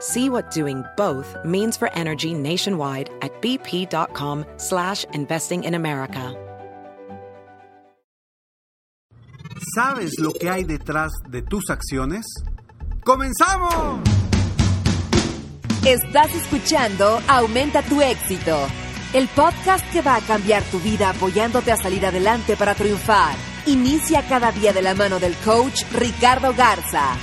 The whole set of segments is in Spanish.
See what doing both means for energy nationwide at bp.com slash investing in America. ¿Sabes lo que hay detrás de tus acciones? ¡Comenzamos! Estás escuchando Aumenta tu éxito, el podcast que va a cambiar tu vida apoyándote a salir adelante para triunfar. Inicia cada día de la mano del coach Ricardo Garza,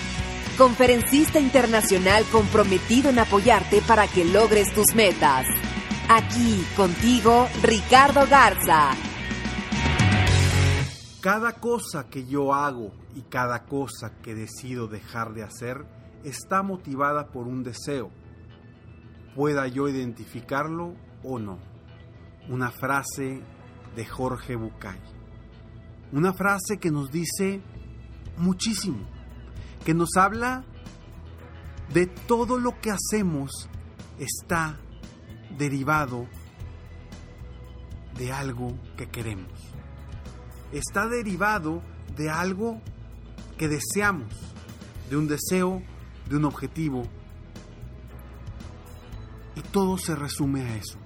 conferencista internacional comprometido en apoyarte para que logres tus metas. Aquí contigo, Ricardo Garza. Cada cosa que yo hago y cada cosa que decido dejar de hacer está motivada por un deseo, pueda yo identificarlo o no. Una frase de Jorge Bucay. Una frase que nos dice muchísimo, que nos habla de todo lo que hacemos está derivado de algo que queremos. Está derivado de algo que deseamos, de un deseo, de un objetivo. Y todo se resume a eso.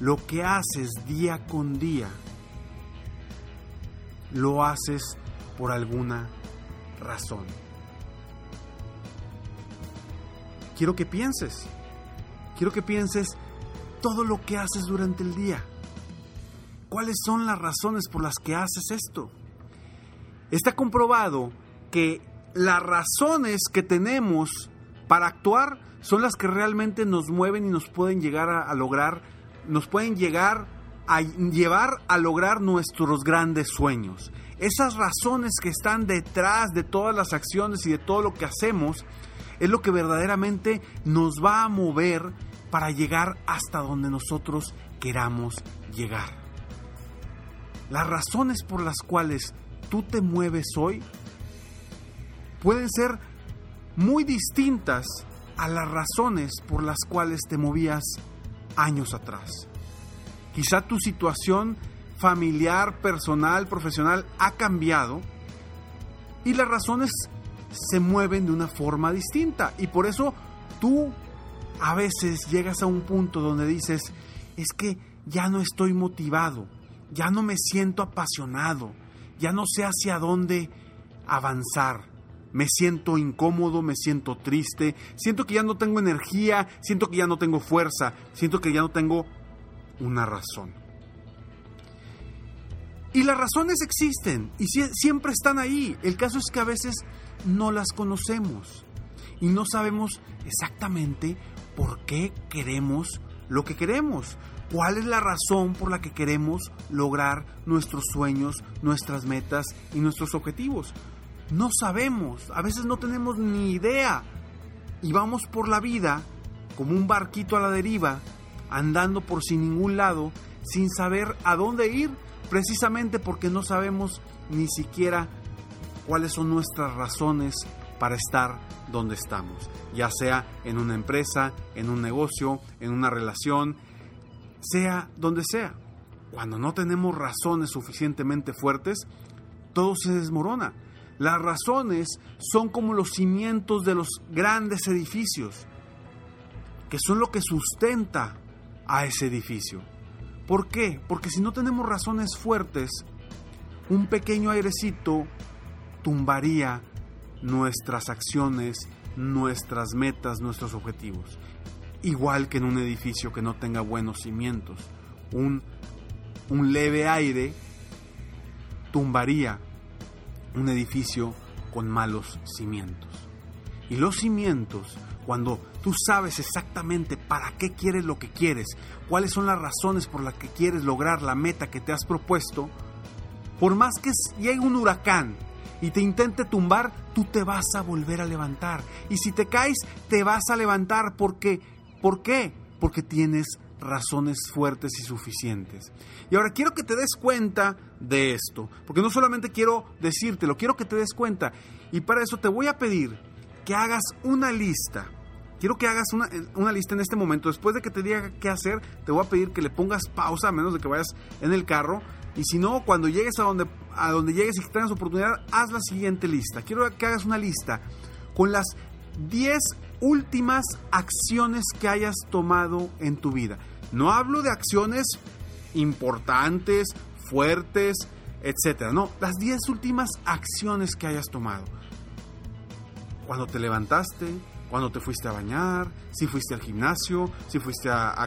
Lo que haces día con día, lo haces por alguna razón. Quiero que pienses, quiero que pienses todo lo que haces durante el día. ¿Cuáles son las razones por las que haces esto? Está comprobado que las razones que tenemos para actuar son las que realmente nos mueven y nos pueden llegar a, lograr, nos pueden llegar a llevar a lograr nuestros grandes sueños. Esas razones que están detrás de todas las acciones y de todo lo que hacemos es lo que verdaderamente nos va a mover para llegar hasta donde nosotros queramos llegar. Las razones por las cuales tú te mueves hoy pueden ser muy distintas a las razones por las cuales te movías años atrás. Quizá tu situación familiar, personal, profesional ha cambiado y las razones se mueven de una forma distinta. Y por eso tú a veces llegas a un punto donde dices, es que ya no estoy motivado, ya no me siento apasionado, ya no sé hacia dónde avanzar. Me siento incómodo, me siento triste, siento que ya no tengo energía, siento que ya no tengo fuerza, siento que ya no tengo una razón. Y las razones existen y siempre están ahí. El caso es que a veces no las conocemos y no sabemos exactamente por qué queremos lo que queremos. ¿Cuál es la razón por la que queremos lograr nuestros sueños, nuestras metas y nuestros objetivos? No sabemos, a veces no tenemos ni idea y vamos por la vida como un barquito a la deriva, andando por sin ningún lado, sin saber a dónde ir, precisamente porque no sabemos ni siquiera cuáles son nuestras razones para estar donde estamos, ya sea en una empresa, en un negocio, en una relación, sea donde sea. Cuando no tenemos razones suficientemente fuertes, todo se desmorona. Las razones son como los cimientos de los grandes edificios, que son lo que sustenta a ese edificio. ¿Por qué? Porque si no tenemos razones fuertes, un pequeño airecito tumbaría nuestras acciones, nuestras metas, nuestros objetivos. Igual que en un edificio que no tenga buenos cimientos. Un, un leve aire tumbaría un edificio con malos cimientos. Y los cimientos, cuando tú sabes exactamente para qué quieres lo que quieres, cuáles son las razones por las que quieres lograr la meta que te has propuesto, por más que llegue un huracán y te intente tumbar, tú te vas a volver a levantar. Y si te caes, te vas a levantar porque ¿por qué? Porque tienes razones fuertes y suficientes. Y ahora quiero que te des cuenta de esto, porque no solamente quiero decírtelo, quiero que te des cuenta. Y para eso te voy a pedir que hagas una lista. Quiero que hagas una, una, lista en este momento. Después de que te diga qué hacer, te voy a pedir que le pongas pausa, a menos de que vayas en el carro. Y si no, cuando llegues a donde, a donde llegues y tengas oportunidad, haz la siguiente lista. Quiero que hagas una lista con las 10 últimas acciones que hayas tomado en tu vida. No hablo de acciones importantes, fuertes, etcétera. No, las 10 últimas acciones que hayas tomado. Cuando te levantaste, cuando te fuiste a bañar, si fuiste al gimnasio, si fuiste a,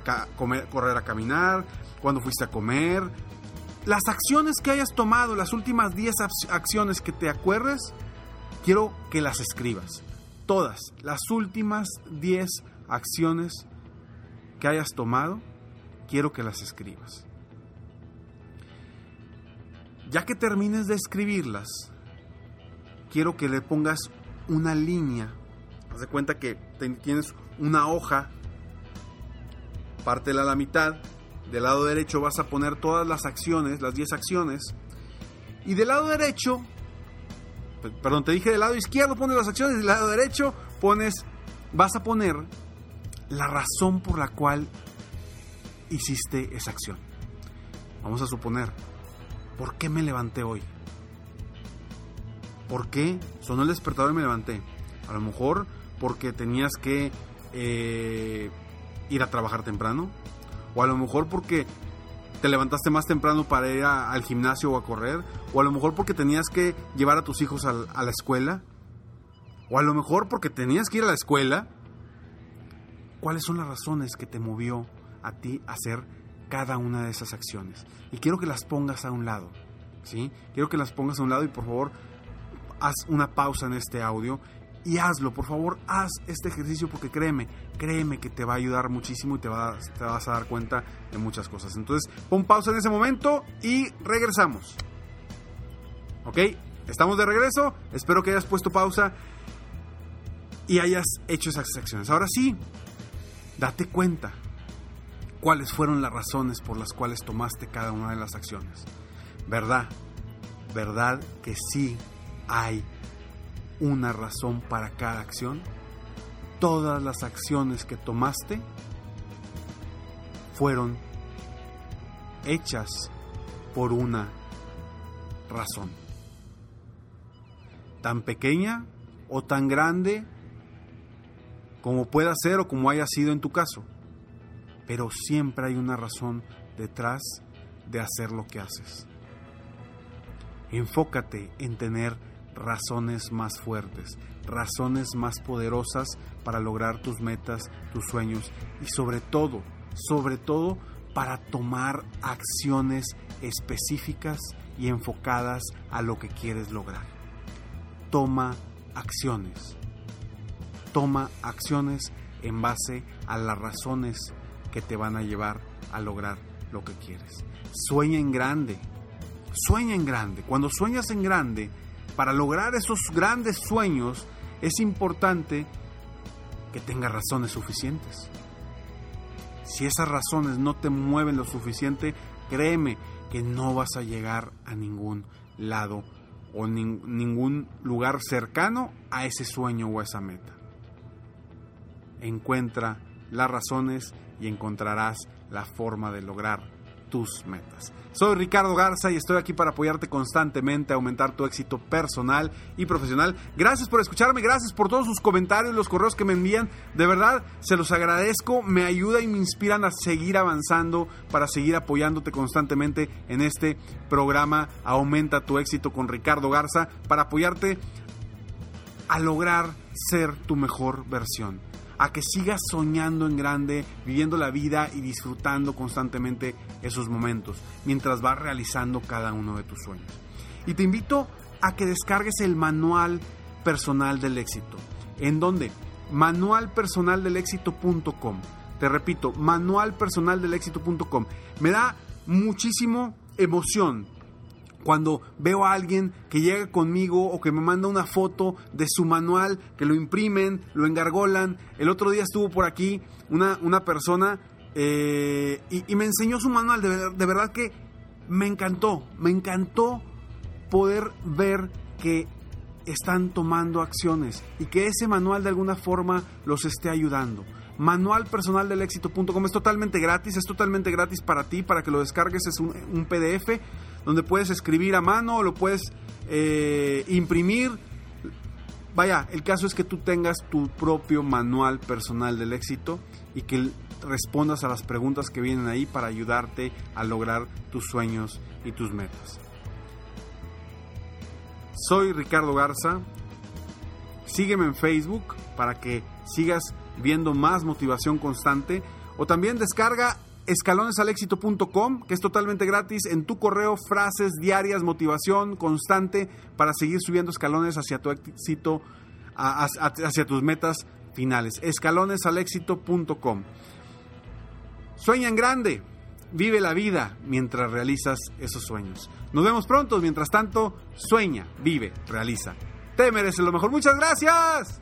correr a caminar, cuando fuiste a comer. Las acciones que hayas tomado, las últimas 10 acciones que te acuerdes, quiero que las escribas. Todas, las últimas 10 acciones que hayas tomado, quiero que las escribas. Ya que termines de escribirlas, quiero que le pongas una línea. Haz de cuenta que tienes una hoja, pártela a la mitad. Del lado derecho vas a poner todas las acciones, las 10 acciones. Y del lado derecho, perdón, te dije del lado izquierdo pones las acciones, del lado derecho pones, vas a poner la razón por la cual hiciste esa acción. Vamos a suponer, ¿por qué me levanté hoy? ¿Por qué sonó el despertador y me levanté? A lo mejor porque tenías que eh, ir a trabajar temprano. O a lo mejor porque te levantaste más temprano para ir al gimnasio o a correr. O a lo mejor porque tenías que llevar a tus hijos a, a la escuela. O a lo mejor porque tenías que ir a la escuela. ¿Cuáles son las razones que te movió a ti hacer cada una de esas acciones. Y quiero que las pongas a un lado. ¿sí? Quiero que las pongas a un lado y por favor haz una pausa en este audio y hazlo, por favor, haz este ejercicio porque créeme, créeme que te va a ayudar muchísimo y te, te vas a dar cuenta de muchas cosas. Entonces, pon pausa en ese momento y regresamos. ¿Ok? Estamos de regreso. Espero que hayas puesto pausa y hayas hecho esas acciones. Ahora sí, date cuenta cuáles fueron las razones por las cuales tomaste cada una de las acciones. ¿Verdad? ¿Verdad que sí hay una razón para cada acción? Todas las acciones que tomaste fueron hechas por una razón. Tan pequeña o tan grande como pueda ser o como haya sido en tu caso pero siempre hay una razón detrás de hacer lo que haces. Enfócate en tener razones más fuertes, razones más poderosas para lograr tus metas, tus sueños y sobre todo, sobre todo para tomar acciones específicas y enfocadas a lo que quieres lograr. Toma acciones. Toma acciones en base a las razones que te van a llevar a lograr lo que quieres. Sueña en grande, sueña en grande. Cuando sueñas en grande, para lograr esos grandes sueños es importante que tengas razones suficientes. Si esas razones no te mueven lo suficiente, créeme que no vas a llegar a ningún lado o ningún lugar cercano a ese sueño o a esa meta. Encuentra las razones y encontrarás la forma de lograr tus metas. Soy Ricardo Garza y estoy aquí para apoyarte constantemente a aumentar tu éxito personal y profesional. Gracias por escucharme, gracias por todos sus comentarios, los correos que me envían. De verdad, se los agradezco, me ayuda y me inspiran a seguir avanzando para seguir apoyándote constantemente en este programa Aumenta tu éxito con Ricardo Garza para apoyarte a lograr ser tu mejor versión a que sigas soñando en grande, viviendo la vida y disfrutando constantemente esos momentos, mientras vas realizando cada uno de tus sueños. Y te invito a que descargues el manual personal del éxito. ¿En dónde? manualpersonaldelexito.com. Te repito, manualpersonaldelexito.com. Me da muchísimo emoción cuando veo a alguien que llega conmigo o que me manda una foto de su manual, que lo imprimen, lo engargolan. El otro día estuvo por aquí una, una persona eh, y, me enseñó su manual. De, de verdad que me encantó, me encantó poder ver que están tomando acciones y que ese manual de alguna forma los esté ayudando. Manual personal del éxito.com es totalmente gratis, es totalmente gratis para ti, para que lo descargues, es un, PDF donde puedes escribir a mano lo puedes eh, imprimir. Vaya, el caso es que tú tengas tu propio manual personal del éxito y que respondas a las preguntas que vienen ahí para ayudarte a lograr tus sueños y tus metas. Soy Ricardo Garza. Sígueme en Facebook para que sigas viendo más motivación constante. O también descarga escalonesalexito.com, que es totalmente gratis, en tu correo, frases diarias, motivación constante para seguir subiendo escalones hacia tu éxito, hacia tus metas finales. Escalonesalexito.com. Sueña en grande, vive la vida mientras realizas esos sueños. Nos vemos pronto, mientras tanto, sueña, vive, realiza. Te mereces lo mejor. Muchas gracias.